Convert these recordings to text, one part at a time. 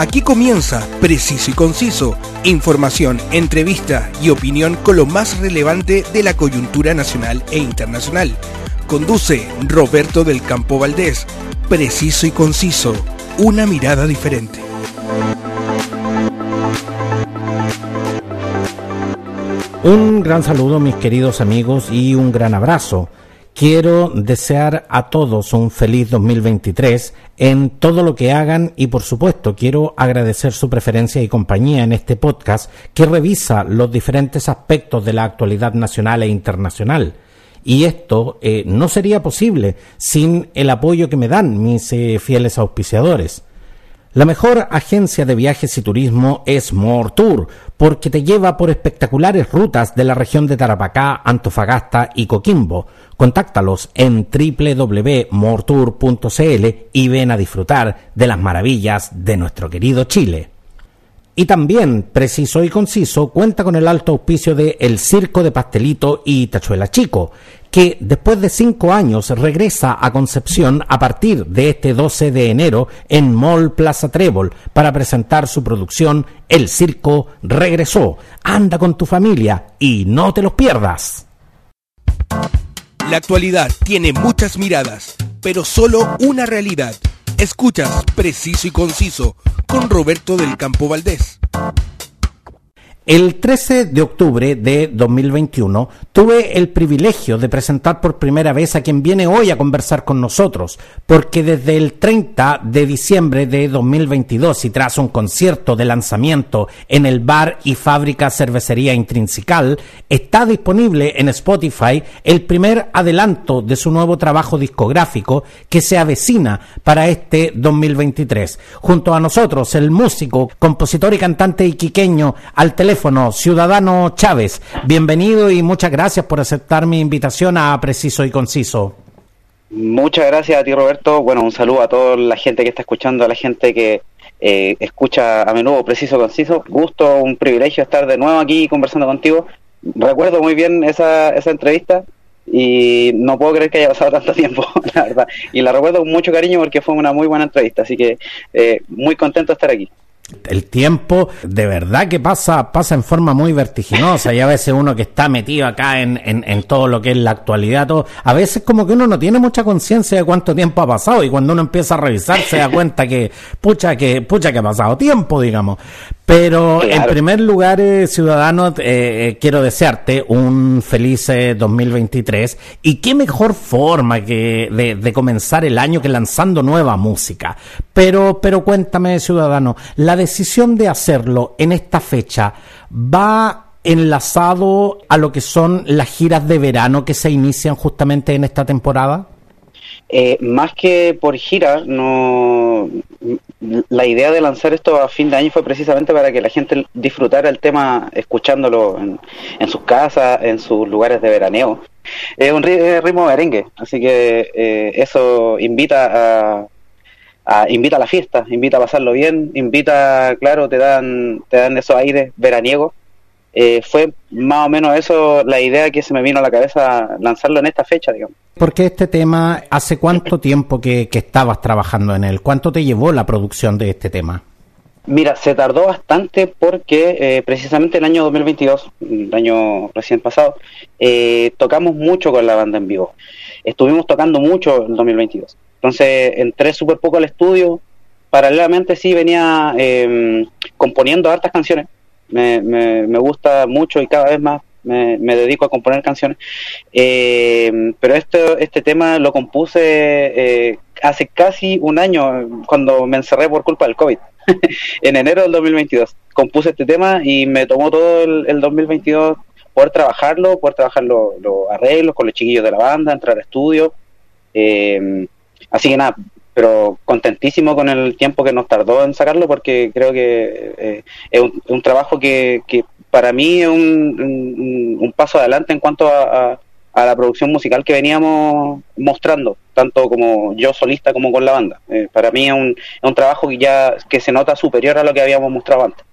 Aquí comienza Preciso y Conciso, información, entrevista y opinión con lo más relevante de la coyuntura nacional e internacional. Conduce Roberto del Campo Valdés. Preciso y Conciso, una mirada diferente. Un gran saludo mis queridos amigos y un gran abrazo. Quiero desear a todos un feliz 2023 en todo lo que hagan y por supuesto quiero agradecer su preferencia y compañía en este podcast que revisa los diferentes aspectos de la actualidad nacional e internacional. Y esto eh, no sería posible sin el apoyo que me dan mis eh, fieles auspiciadores. La mejor agencia de viajes y turismo es More Tour, porque te lleva por espectaculares rutas de la región de Tarapacá, Antofagasta y Coquimbo. Contáctalos en www.mortour.cl y ven a disfrutar de las maravillas de nuestro querido Chile. Y también, preciso y conciso, cuenta con el alto auspicio de El Circo de Pastelito y Tachuela Chico, que después de cinco años regresa a Concepción a partir de este 12 de enero en Mall Plaza Trébol para presentar su producción El Circo Regresó. Anda con tu familia y no te los pierdas. La actualidad tiene muchas miradas, pero solo una realidad. Escuchas Preciso y Conciso con Roberto del Campo Valdés. El 13 de octubre de 2021 tuve el privilegio de presentar por primera vez a quien viene hoy a conversar con nosotros, porque desde el 30 de diciembre de 2022 y tras un concierto de lanzamiento en el bar y fábrica cervecería intrinsical, está disponible en Spotify el primer adelanto de su nuevo trabajo discográfico que se avecina para este 2023. Junto a nosotros, el músico, compositor y cantante iquiqueño al teléfono Ciudadano Chávez. Bienvenido y muchas gracias por aceptar mi invitación a Preciso y Conciso. Muchas gracias a ti, Roberto. Bueno, un saludo a toda la gente que está escuchando, a la gente que eh, escucha a menudo Preciso Conciso. Gusto, un privilegio estar de nuevo aquí conversando contigo. Recuerdo muy bien esa, esa entrevista y no puedo creer que haya pasado tanto tiempo, la verdad. Y la recuerdo con mucho cariño porque fue una muy buena entrevista, así que eh, muy contento de estar aquí el tiempo de verdad que pasa, pasa en forma muy vertiginosa y a veces uno que está metido acá en, en, todo lo que es la actualidad, a veces como que uno no tiene mucha conciencia de cuánto tiempo ha pasado y cuando uno empieza a revisar se da cuenta que pucha que pucha que ha pasado tiempo, digamos. Pero en primer lugar, eh, ciudadano, eh, eh, quiero desearte un feliz 2023 y qué mejor forma que de, de, comenzar el año que lanzando nueva música. Pero, pero cuéntame, ciudadano, la decisión de hacerlo en esta fecha va enlazado a lo que son las giras de verano que se inician justamente en esta temporada? Eh, más que por gira, no la idea de lanzar esto a fin de año fue precisamente para que la gente disfrutara el tema escuchándolo en, sus casas, en sus lugares de veraneo. Es un ritmo merengue, así que eh, eso invita a, invita a la fiesta, invita a pasarlo bien, invita, claro, te dan, te dan esos aires veraniegos eh, fue más o menos eso la idea que se me vino a la cabeza lanzarlo en esta fecha, digamos. Porque este tema, ¿hace cuánto tiempo que, estabas trabajando en él? ¿Cuánto te llevó la producción de este tema? Mira, se tardó bastante porque eh, precisamente el año 2022, el año recién pasado, eh, tocamos mucho con la banda en vivo. Estuvimos tocando mucho en 2022. Entonces entré súper poco al estudio. Paralelamente sí venía em, componiendo hartas canciones me, me, gusta mucho y cada vez más me, dedico a componer canciones. Eh, pero este, este tema lo compuse eh, hace casi un año, cuando me encerré por culpa del COVID, en enero del 2022. Compuse este tema y me tomó todo el, 2022 poder trabajarlo, poder trabajar los arreglos con los chiquillos de la banda, entrar al estudio. Eh, así que nada, pero contentísimo con el tiempo que nos tardó en sacarlo porque creo que eh, es un, trabajo que, que, para mí es un, un, paso adelante en cuanto a, a, la producción musical que veníamos mostrando, tanto como yo solista como con la banda. Eh, para mí es un, es un trabajo que ya que se nota superior a lo que habíamos mostrado antes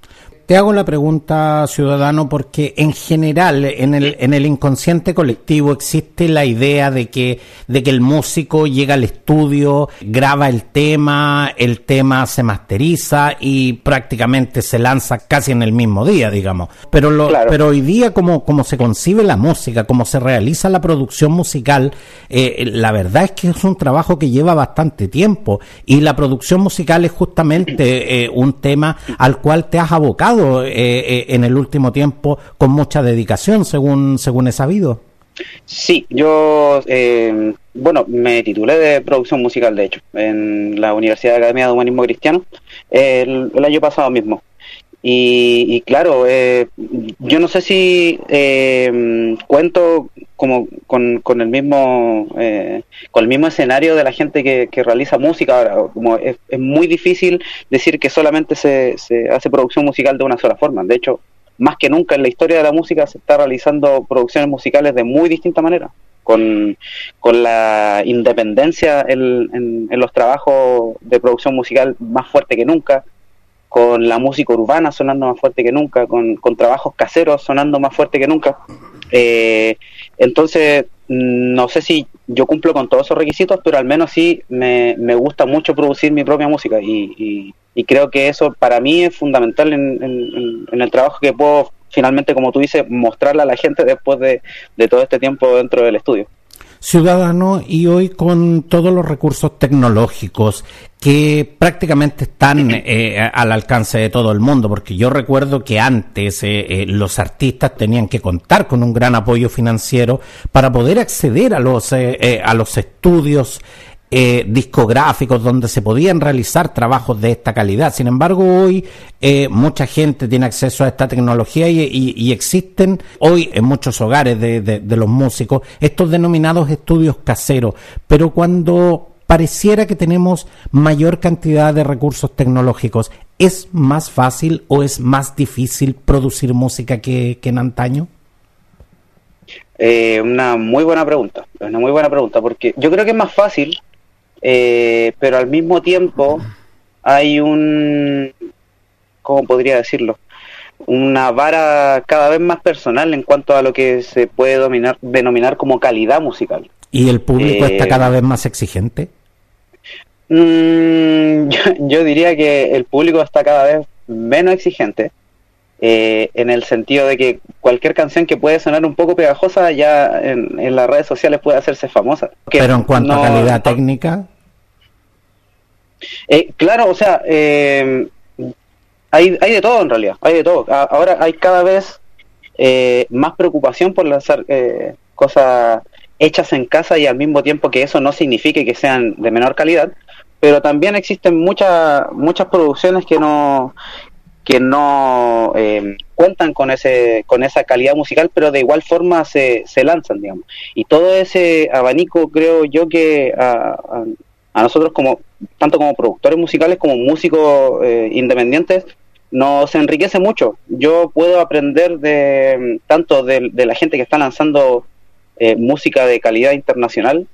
te hago la pregunta, ciudadano, porque en general, en el, en el inconsciente colectivo existe la idea de que, de que el músico llega al estudio, graba el tema, el tema se masteriza y prácticamente se lanza casi en el mismo día, digamos. Pero, lo, pero hoy día, como, como se concibe la música, como se realiza la producción musical, eh, la verdad es que es un trabajo que lleva bastante tiempo y la producción musical es justamente eh, un tema al cual te has abocado eh, eh, en el último tiempo con mucha dedicación, según, según he sabido. Sí, yo, eh, bueno, me titulé de producción musical, de hecho, en la Universidad de Academia de Humanismo Cristiano el, año pasado mismo. Y, claro, yo no sé si cuento como con, con, el mismo con el mismo escenario de la gente que, realiza música ahora. Como es, es, muy difícil decir que solamente se, se hace producción musical de una sola forma. De hecho más que nunca en la historia de la música se está realizando producciones musicales de muy distinta manera, con, con la independencia en, en, los trabajos de producción musical más fuerte que nunca, con la música urbana sonando más fuerte que nunca, con, con trabajos caseros sonando más fuerte que nunca. Eh, entonces, no sé si yo cumplo con todos esos requisitos, pero al menos sí me, me gusta mucho producir mi propia música y, y, creo que eso para mí es fundamental en, en, el trabajo que puedo finalmente, como tú dices, mostrarle a la gente después de, de todo este tiempo dentro del estudio ciudadano y hoy con todos los recursos tecnológicos que prácticamente están eh, al alcance de todo el mundo, porque yo recuerdo que antes eh, eh, los artistas tenían que contar con un gran apoyo financiero para poder acceder a los, a los estudios eh, discográficos donde se podían realizar trabajos de esta calidad. Sin embargo, hoy eh, mucha gente tiene acceso a esta tecnología y, existen hoy en muchos hogares de, de, los músicos estos denominados estudios caseros. Pero cuando pareciera que tenemos mayor cantidad de recursos tecnológicos, ¿es más fácil o es más difícil producir música que, que en antaño? Eh, una muy buena pregunta, una muy buena pregunta, porque yo creo que es más fácil eh, pero al mismo tiempo hay un, ¿cómo podría decirlo? Una vara cada vez más personal en cuanto a lo que se puede dominar, denominar como calidad musical. ¿Y el público está eh, cada vez más exigente? Mm, yo, diría que el público está cada vez menos exigente. Eh, en el sentido de que cualquier canción que puede sonar un poco pegajosa ya en, las redes sociales puede hacerse famosa. Pero en cuanto a calidad técnica. Eh, claro, o sea, eh, hay, hay de todo en realidad, hay de todo. ahora hay cada vez más preocupación por lanzar cosas hechas en casa y al mismo tiempo que eso no signifique que sean de menor calidad, pero también existen muchas muchas producciones que no que no eh, cuentan con ese con esa calidad musical pero de igual forma se, se lanzan digamos. Y todo ese abanico creo yo que a, a, nosotros como tanto como productores musicales como músicos eh, independientes nos enriquece mucho. Yo puedo aprender de tanto de, la gente que está lanzando eh, música de calidad internacional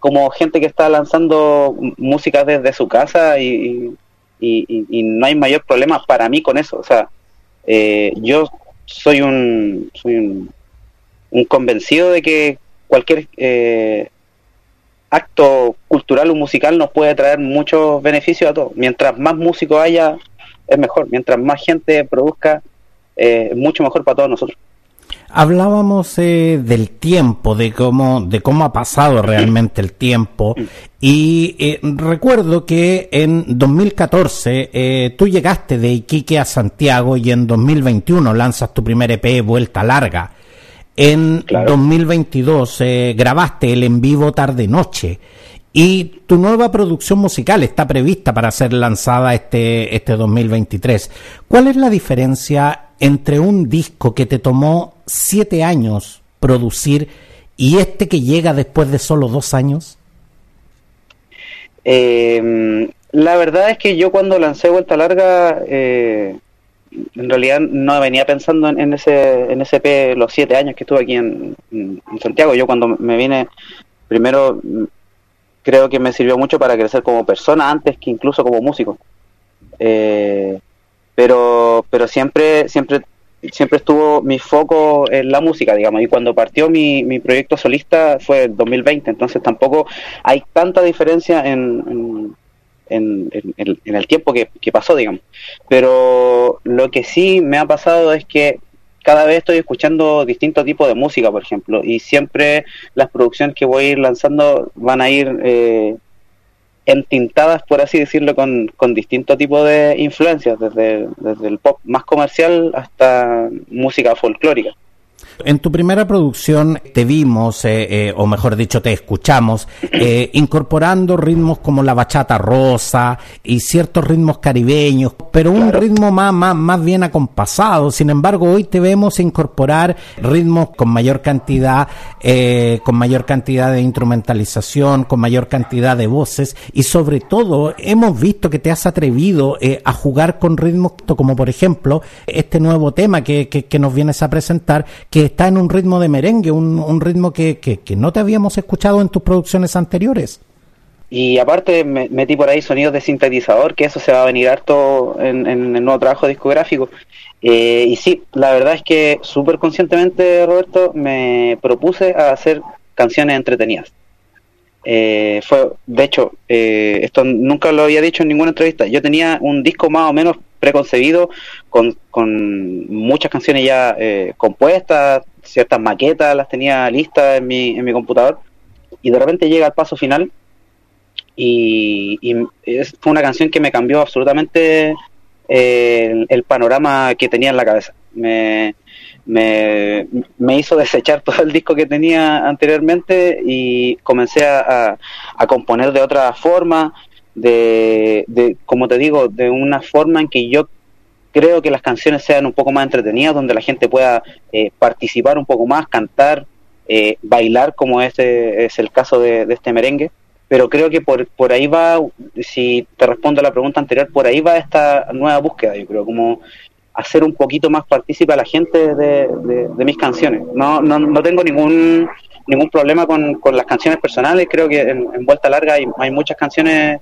como gente que está lanzando música desde su casa y y, no hay mayor problema para mí con eso. O sea, eh, yo soy un, soy un, convencido de que cualquier eh, acto cultural o musical nos puede traer muchos beneficios a todos. Mientras más músicos haya, es mejor. Mientras más gente produzca, eh, mucho mejor para todos nosotros. Hablábamos eh, del tiempo, de cómo, de cómo ha pasado realmente el tiempo. Y eh, recuerdo que en 2014 eh, tú llegaste de Iquique a Santiago y en 2021 lanzas tu primer EP Vuelta Larga. En 2022 grabaste el en vivo Tarde Noche. Y tu nueva producción musical está prevista para ser lanzada este, este 2023. ¿Cuál es la diferencia entre un disco que te tomó siete años producir y este que llega después de solo dos años? Eh, la verdad es que yo cuando lancé Vuelta Larga, eh, en realidad no venía pensando en, ese en ese los siete años que estuve aquí en, Santiago. Yo cuando me vine, primero creo que me sirvió mucho para crecer como persona antes que incluso como músico. Eh, pero, pero siempre, siempre, siempre estuvo mi foco en la música, digamos, y cuando partió mi, mi proyecto solista fue en 2020, entonces tampoco hay tanta diferencia en, en, en, el tiempo que, que pasó, digamos. Pero lo que sí me ha pasado es que cada vez estoy escuchando distintos tipos de música, por ejemplo, y siempre las producciones que voy a ir lanzando van a ir eh, entintadas, por así decirlo, con, con distintos tipos de influencias, desde, desde el pop más comercial hasta música folclórica. En tu primera producción te vimos, eh, eh, o mejor dicho, te escuchamos, eh, incorporando ritmos como la bachata rosa y ciertos ritmos caribeños, pero un ritmo más, más, más bien acompasado. Sin embargo, hoy te vemos incorporar ritmos con mayor cantidad, con mayor cantidad de instrumentalización, con mayor cantidad de voces y sobre todo hemos visto que te has atrevido a jugar con ritmos como por ejemplo este nuevo tema que, que, que nos vienes a presentar, que está en un ritmo de merengue, un, ritmo que, que, no te habíamos escuchado en tus producciones anteriores. Y aparte metí por ahí sonidos de sintetizador, que eso se va a venir harto en, el nuevo trabajo discográfico. Eh, y sí, la verdad es que súper conscientemente, Roberto, me propuse a hacer canciones entretenidas. Eh, fue, de hecho, eh, esto nunca lo había dicho en ninguna entrevista. Yo tenía un disco más o menos preconcebido con, con muchas canciones ya eh, compuestas, ciertas maquetas las tenía listas en mi, en mi computador y de repente llega el paso final y, es, fue una canción que me cambió absolutamente el, panorama que tenía en la cabeza. Me, me, me, hizo desechar todo el disco que tenía anteriormente y comencé a, a, componer de otra forma, de, de, como te digo, de una forma en que yo creo que las canciones sean un poco más entretenidas, donde la gente pueda eh, participar un poco más, cantar, eh, bailar, como este es el caso de, de este merengue pero creo que por, por ahí va, si te respondo a la pregunta anterior, por ahí va esta nueva búsqueda, yo creo, como hacer un poquito más partícipe a la gente de, de, mis canciones. No, no, no tengo ningún ningún problema con, con las canciones personales, creo que en, Vuelta Larga hay, hay muchas canciones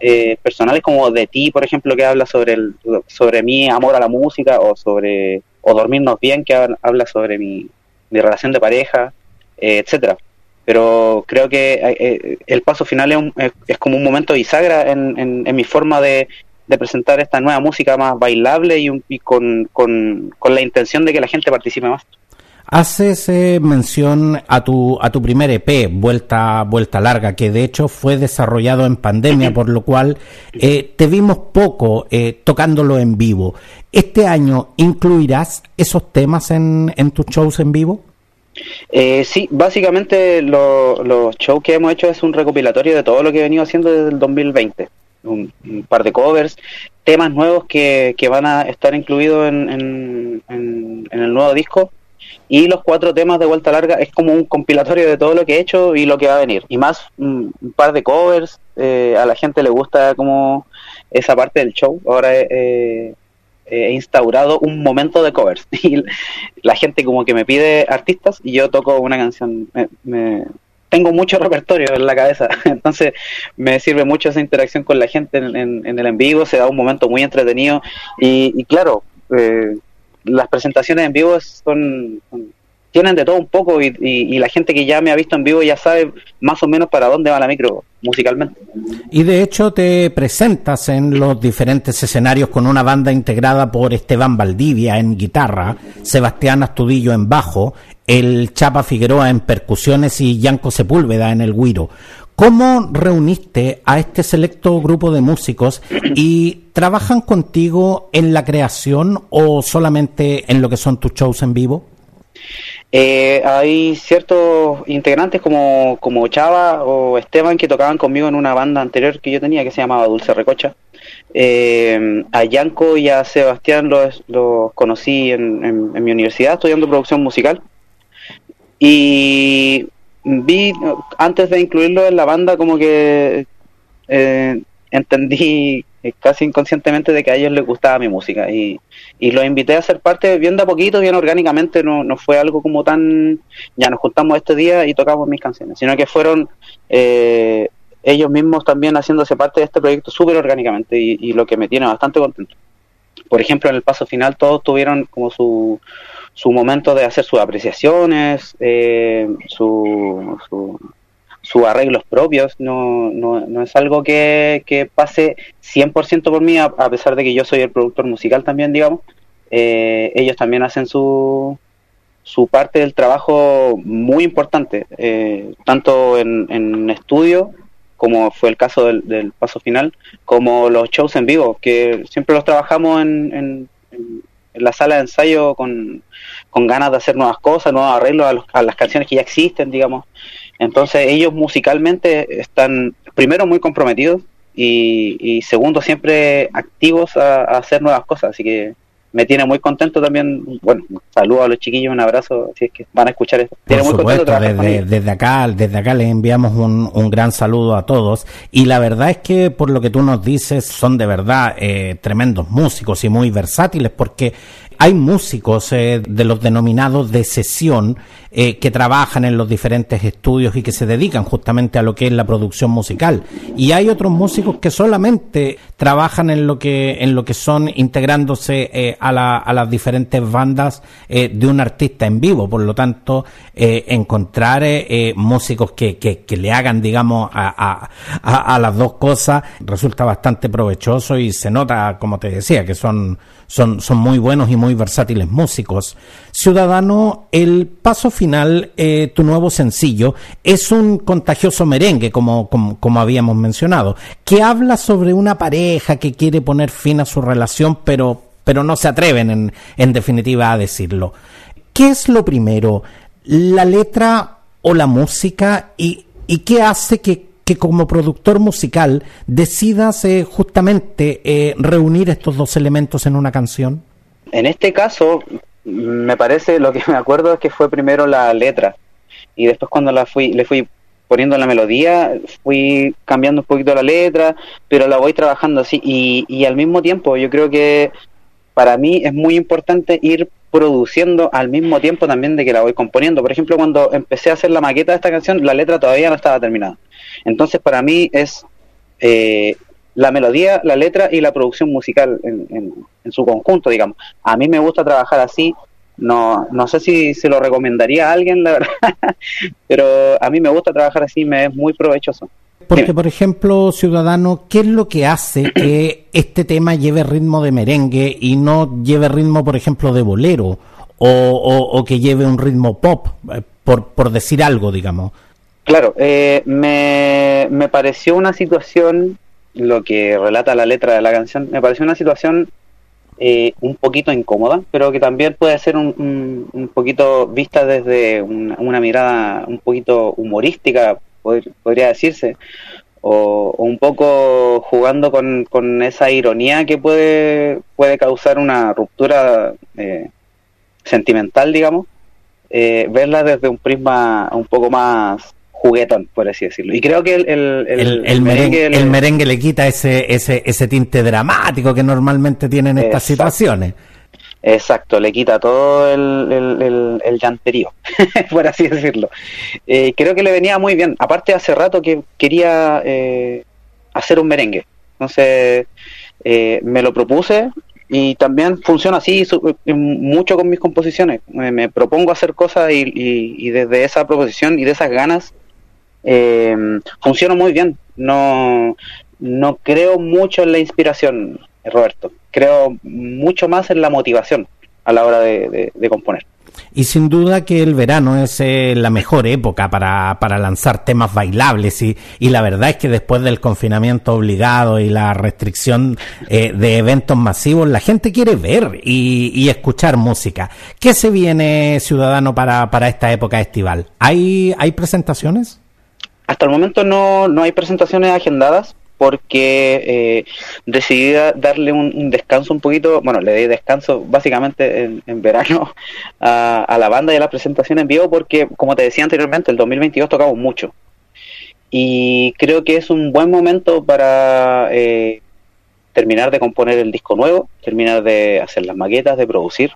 eh, personales como de ti, por ejemplo, que habla sobre el, sobre mi amor a la música o sobre o dormirnos bien, que habla sobre mi, mi relación de pareja, eh, etcétera. Pero creo que eh, el paso final es, es, como un momento bisagra en, en, en mi forma de, de presentar esta nueva música más bailable y, con, con, la intención de que la gente participe más. Haces eh, mención a tu, a tu primer EP, Vuelta, Vuelta Larga, que de hecho fue desarrollado en pandemia, por lo cual eh, te vimos poco eh, tocándolo en vivo. ¿Este año incluirás esos temas en, en tus shows en vivo? sí, básicamente los shows que hemos hecho es un recopilatorio de todo lo que he venido haciendo desde el 2020 un, par de covers, temas nuevos que, que van a estar incluidos en, en, el nuevo disco. Y los cuatro temas de vuelta larga es como un compilatorio de todo lo que he hecho y lo que va a venir. Y más un, par de covers. Eh, a la gente le gusta como esa parte del show. Ahora he instaurado un momento de covers. Y la gente como que me pide artistas y yo toco una canción. me, tengo mucho repertorio en la cabeza, entonces me sirve mucho esa interacción con la gente en, el en vivo, se da un momento muy entretenido y, claro, eh, las presentaciones en vivo son, tienen de todo un poco y, la gente que ya me ha visto en vivo ya sabe más o menos para dónde va la micro musicalmente. Y de hecho te presentas en los diferentes escenarios con una banda integrada por Esteban Valdivia en guitarra, Sebastián Astudillo en bajo, el Chapa Figueroa en percusiones y Yanko Sepúlveda en el guiro. ¿Cómo reuniste a este selecto grupo de músicos y trabajan contigo en la creación o solamente en lo que son tus shows en vivo? Eh, hay ciertos integrantes como, como Chava o Esteban que tocaban conmigo en una banda anterior que yo tenía que se llamaba Dulce Recocha. Eh, a Yanko y a Sebastián los, los conocí en, en mi universidad estudiando producción musical y vi, antes de incluirlo en la banda, como que eh, entendí casi inconscientemente de que a ellos les gustaba mi música y, y los invité a ser parte bien de a poquito, bien orgánicamente, no, no fue algo como tan, ya nos juntamos este día y tocamos mis canciones, sino que fueron eh, ellos mismos también haciéndose parte de este proyecto súper orgánicamente y, y, lo que me tiene bastante contento. por ejemplo, en el paso final todos tuvieron como su, su momento de hacer sus apreciaciones, eh, su, sus arreglos propios, no, no, no es algo que, que pase 100% por mí, a, pesar de que yo soy el productor musical también, digamos, eh, ellos también hacen su, su parte del trabajo muy importante, eh, tanto en, en, estudio, como fue el caso del, paso final, como los shows en vivo, que siempre los trabajamos en, en, la sala de ensayo con, con, ganas de hacer nuevas cosas, nuevos arreglos a, a las canciones que ya existen, digamos. Entonces ellos musicalmente están primero muy comprometidos y, segundo siempre activos a, hacer nuevas cosas, así que me tiene muy contento también. Bueno, saludo a los chiquillos, un abrazo, si es que van a escuchar esto. Por supuesto, desde, desde, acá, desde acá les enviamos un, un, gran saludo a todos. Y la verdad es que, por lo que tú nos dices, son de verdad eh, tremendos músicos y muy versátiles, porque hay músicos eh, de los denominados de sesión eh, que trabajan en los diferentes estudios y que se dedican justamente a lo que es la producción musical. Y hay otros músicos que solamente trabajan en lo que, en lo que son integrándose eh, a, la, a, las diferentes bandas de un artista en vivo. Por lo tanto, encontrar músicos que, que, que, le hagan, digamos, a, a, a las dos cosas resulta bastante provechoso y se nota, como te decía, que son, son, son muy buenos y muy versátiles músicos. Ciudadano, el paso final, eh, tu nuevo sencillo, es un contagioso merengue, como, como, habíamos mencionado, que habla sobre una pareja que quiere poner fin a su relación, pero, pero no se atreven en, en definitiva a decirlo. ¿Qué es lo primero? ¿La letra o la música? ¿Y, y qué hace que que como productor musical decidas eh, justamente eh, reunir estos dos elementos en una canción? En este caso, me parece, lo que me acuerdo es que fue primero la letra y después cuando la fui, le fui poniendo la melodía, fui cambiando un poquito la letra, pero la voy trabajando así y, y al mismo tiempo yo creo que para mí es muy importante ir produciendo al mismo tiempo también de que la voy componiendo. Por ejemplo, cuando empecé a hacer la maqueta de esta canción, la letra todavía no estaba terminada. Entonces, para mí es eh, la melodía, la letra y la producción musical en, en, su conjunto, digamos. A mí me gusta trabajar así, no, no sé si se lo recomendaría a alguien, la verdad, pero a mí me gusta trabajar así, me es muy provechoso. Porque, por ejemplo, Ciudadano, ¿qué es lo que hace que este tema lleve ritmo de merengue y no lleve ritmo, por ejemplo, de bolero o, o, que lleve un ritmo pop, eh, por, por decir algo, digamos? Claro, eh, me, me pareció una situación lo que relata la letra de la canción, me pareció una situación eh, un poquito incómoda, pero que también puede ser un, un, poquito vista desde una, mirada un poquito humorística, podría decirse, o, un poco jugando con, con, esa ironía que puede, puede causar una ruptura eh, sentimental, digamos, eh, verla desde un prisma un poco más juguetón, por así decirlo. Y creo que el, el, el, merengue, le quita ese, ese, ese tinte dramático que normalmente tienen estas situaciones. Exacto, le quita todo el, el, llanterío, por así decirlo. Eh, creo que le venía muy bien. Aparte, hace rato que quería eh, hacer un merengue. Entonces, eh, me lo propuse y también funciona así mucho con mis composiciones. Me, propongo hacer cosas y, y, desde esa proposición y de esas ganas eh, funciona muy bien. No, no creo mucho en la inspiración, Roberto. Creo mucho más en la motivación a la hora de, componer. Y sin duda que el verano es eh, la mejor época para, para lanzar temas bailables y, y, la verdad es que después del confinamiento obligado y la restricción eh, de eventos masivos, la gente quiere ver y, y, escuchar música. ¿Qué se viene, ciudadano, para, para esta época estival? ¿Hay, ¿Hay presentaciones? Hasta el momento no, no hay presentaciones agendadas porque eh, decidí darle un, descanso un poquito, bueno, le di descanso básicamente en, verano a, la banda y a la presentación en vivo porque, como te decía anteriormente, el 2022 tocamos mucho. Y creo que es un buen momento para eh, terminar de componer el disco nuevo, terminar de hacer las maquetas, de producir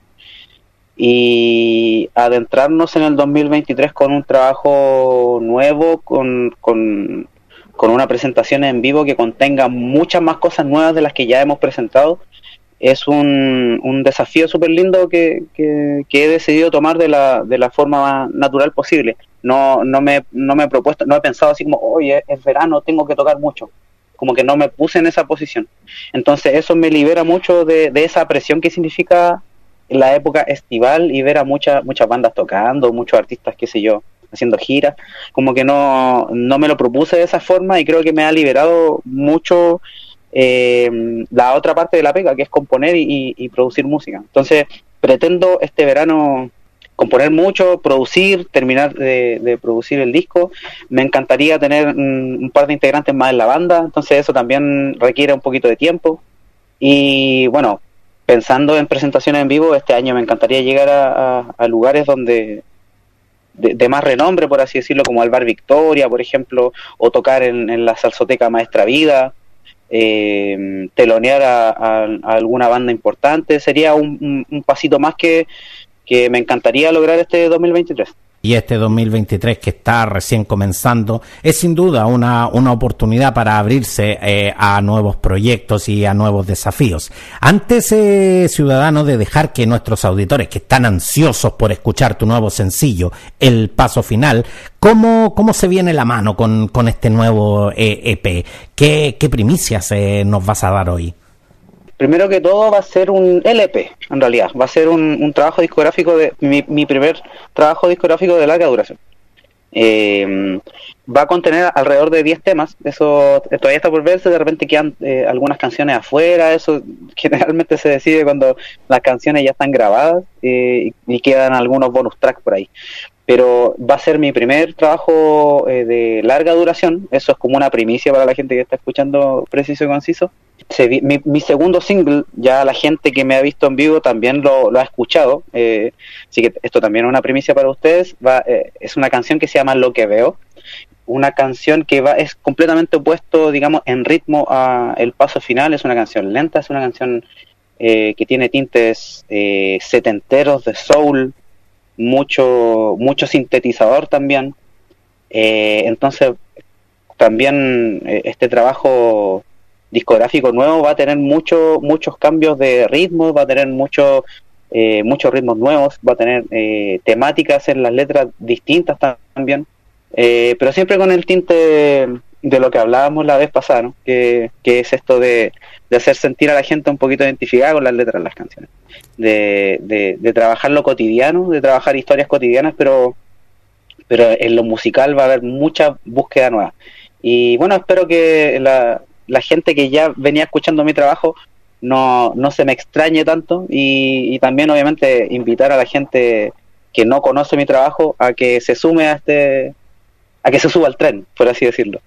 y adentrarnos en el 2023 con un trabajo nuevo, con, con, una presentación en vivo que contenga muchas más cosas nuevas de las que ya hemos presentado es un, un desafío súper lindo que, que, he decidido tomar de la, de la forma más natural posible. No, no, me, no me he propuesto, no he pensado así como, oye, es verano, tengo que tocar mucho. Como que no me puse en esa posición. Entonces eso me libera mucho de, de esa presión que significa la época estival y ver a muchas muchas bandas tocando, muchos artistas, qué sé yo, haciendo giras. Como que no, no me lo propuse de esa forma y creo que me ha liberado mucho eh, la otra parte de la pega, que es componer y, producir música. Entonces, pretendo este verano componer mucho, producir, terminar de, producir el disco. Me encantaría tener un, par de integrantes más en la banda, entonces eso también requiere un poquito de tiempo. Y bueno, pensando en presentaciones en vivo, este año me encantaría llegar a, lugares donde de, más renombre, por así decirlo, como al Bar Victoria, por ejemplo, o tocar en la Salsoteca Maestra Vida eh, telonear a, alguna banda importante. Sería un, un pasito más que, que me encantaría lograr este 2023 y este 2023 que está recién comenzando es sin duda una, una oportunidad para abrirse eh, a nuevos proyectos y a nuevos desafíos. Antes, eh, ciudadano, de dejar que nuestros auditores que están ansiosos por escuchar tu nuevo sencillo, El Paso Final, ¿cómo, cómo se viene la mano con, con este nuevo EP? Eh, e ¿Qué, qué primicias eh, nos vas a dar hoy? Primero que todo va a ser un LP, en realidad. Va a ser un, trabajo discográfico de mi, primer trabajo discográfico de larga duración. Eh, va a contener alrededor de 10 temas, eso todavía está por verse, de repente quedan eh, algunas canciones afuera, eso generalmente se decide cuando las canciones ya están grabadas eh, y quedan algunos bonus tracks por ahí. Pero va a ser mi primer trabajo de larga duración, eso es como una primicia para la gente que está escuchando preciso y conciso. Mi, segundo single, ya la gente que me ha visto en vivo también lo, ha escuchado, eh, así que esto también es una primicia para ustedes, va, eh, es una canción que se llama Lo que veo, una canción que va es completamente opuesto, digamos, en ritmo a el paso final, es una canción lenta, es una canción eh, que tiene tintes setenteros de soul, mucho, mucho sintetizador también, entonces también este trabajo discográfico nuevo va a tener mucho, muchos cambios de ritmo, va a tener mucho, eh, muchos ritmos nuevos, va a tener eh, temáticas en las letras distintas también, eh, pero siempre con el tinte de lo que hablábamos la vez pasada, que, es esto de, hacer sentir a la gente un poquito identificada con las letras de las canciones, de, de, trabajar lo cotidiano, de trabajar historias cotidianas, pero, pero en lo musical va a haber mucha búsqueda nueva. Y bueno, espero que la, la gente que ya venía escuchando mi trabajo no, no se me extrañe tanto y, también obviamente invitar a la gente que no conoce mi trabajo a que se sume a este a que se suba al tren, por así decirlo.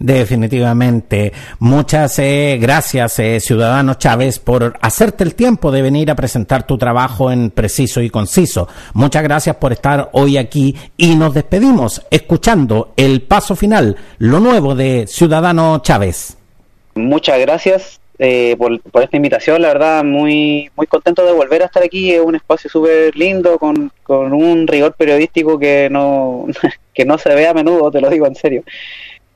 Definitivamente. Muchas eh, gracias, eh, Ciudadano Chávez, por hacerte el tiempo de venir a presentar tu trabajo en preciso y conciso. Muchas gracias por estar hoy aquí y nos despedimos escuchando el paso final, lo nuevo de Ciudadano Chávez. Muchas gracias eh, por, esta invitación, la verdad, muy muy contento de volver a estar aquí, es un espacio súper lindo, con, con un rigor periodístico que no, que no se ve a menudo, te lo digo en serio.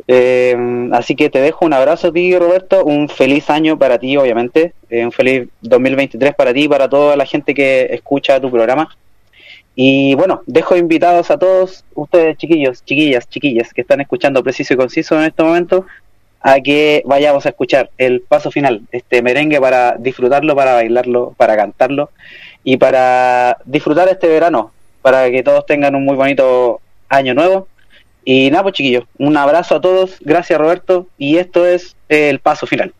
Eh, así que te dejo un abrazo a ti, Roberto, un feliz año para ti, obviamente, eh, un feliz 2023 para ti y para toda la gente que escucha tu programa. Y bueno, dejo invitados a todos ustedes, chiquillos, chiquillas, chiquillas, que están escuchando preciso y conciso en este momento, a que vayamos a escuchar el paso final, este merengue para disfrutarlo, para bailarlo, para cantarlo y para disfrutar este verano, para que todos tengan un muy bonito año nuevo. Y nada, pues chiquillos, un abrazo a todos, gracias Roberto, y esto es el paso final.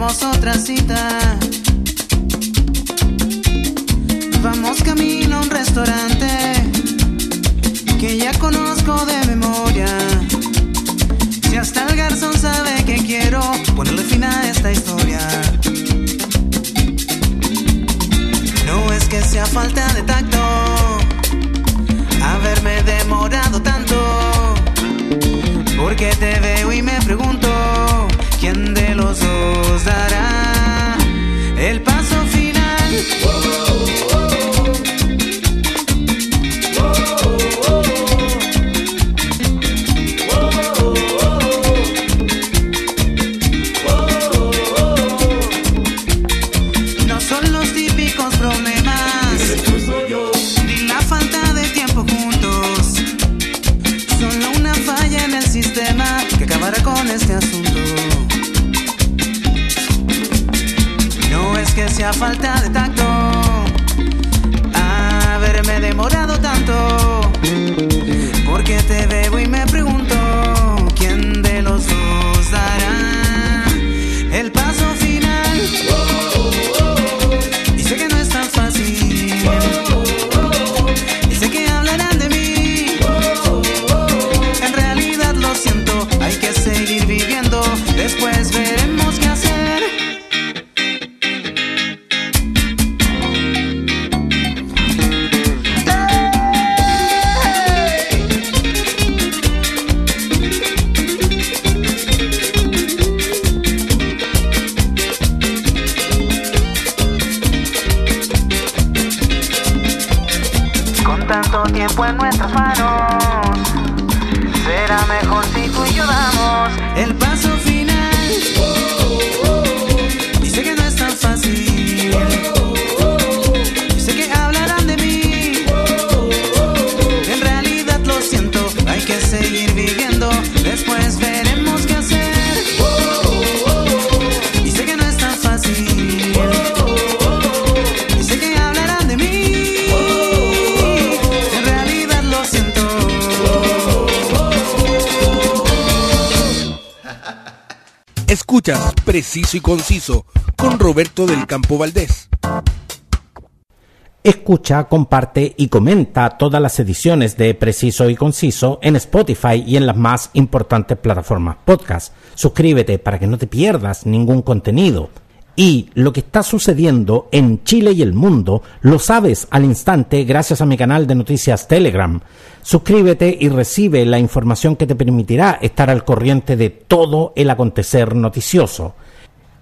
Otra cita. Escuchas Preciso y Conciso con Roberto del Campo Valdés. Escucha, comparte y comenta todas las ediciones de Preciso y Conciso en Spotify y en las más importantes plataformas podcast. Suscríbete para que no te pierdas ningún contenido. Y lo que está sucediendo en Chile y el mundo lo sabes al instante gracias a mi canal de noticias Telegram. Suscríbete y recibe la información que te permitirá estar al corriente de todo el acontecer noticioso.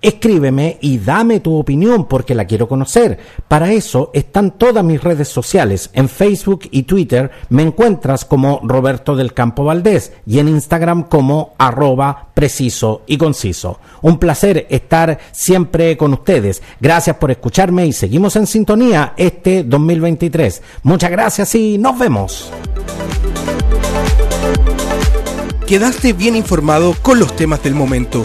Escríbeme y dame tu opinión porque la quiero conocer. Para eso están todas mis redes sociales. En Facebook y Twitter me encuentras como Roberto del Campo Valdés y en Instagram como arroba preciso y conciso. Un placer estar siempre con ustedes. Gracias por escucharme y seguimos en sintonía este 2023. Muchas gracias y nos vemos. Quedaste bien informado con los temas del momento.